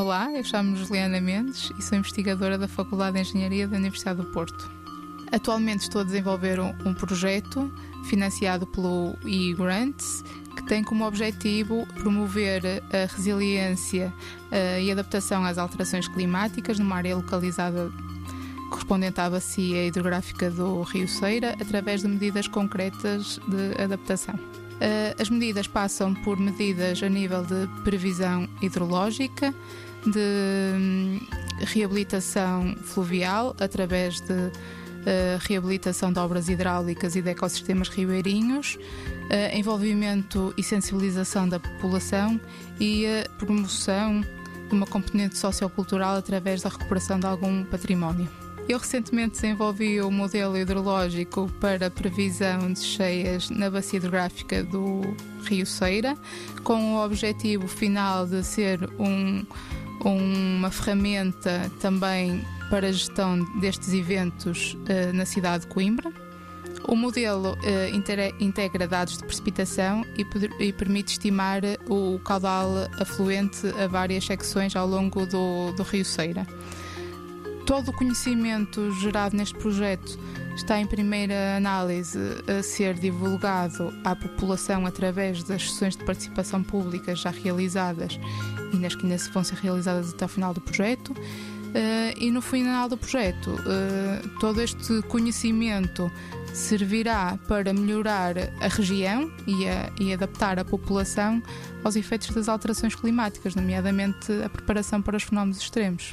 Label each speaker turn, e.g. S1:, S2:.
S1: Olá, eu chamo-me Juliana Mendes e sou investigadora da Faculdade de Engenharia da Universidade do Porto. Atualmente estou a desenvolver um, projeto financiado pelo e-Grants que tem como objetivo promover a resiliência uh, e adaptação às alterações climáticas numa área localizada correspondente à bacia hidrográfica do Rio Ceira através de medidas concretas de adaptação. Eh, as medidas passam por medidas a nível de previsão hidrológica, de hum, reabilitação fluvial através de uh, reabilitação de obras hidráulicas e de ecossistemas ribeirinhos, uh, envolvimento e sensibilização da população e a promoção de uma componente sociocultural através da recuperação de algum património. Eu recentemente desenvolvi o modelo hidrológico para previsão de cheias na bacia hidrográfica do Rio Ceira, com o objetivo final de ser um, uma ferramenta também para a gestão destes eventos uh, na cidade de Coimbra. O modelo uh, integra dados de precipitação e, e, permite estimar o caudal afluente a várias secções ao longo do, do Rio Ceira. Todo o conhecimento gerado neste projeto está em primeira análise a ser divulgado à população através das sessões de participação pública já realizadas e nas que ainda vão ser realizadas até ao final do projeto. Uh, e no final do projeto, uh, todo este conhecimento servirá para melhorar a região e, a, e adaptar a população aos efeitos das alterações climáticas, nomeadamente a preparação para os fenómenos extremos.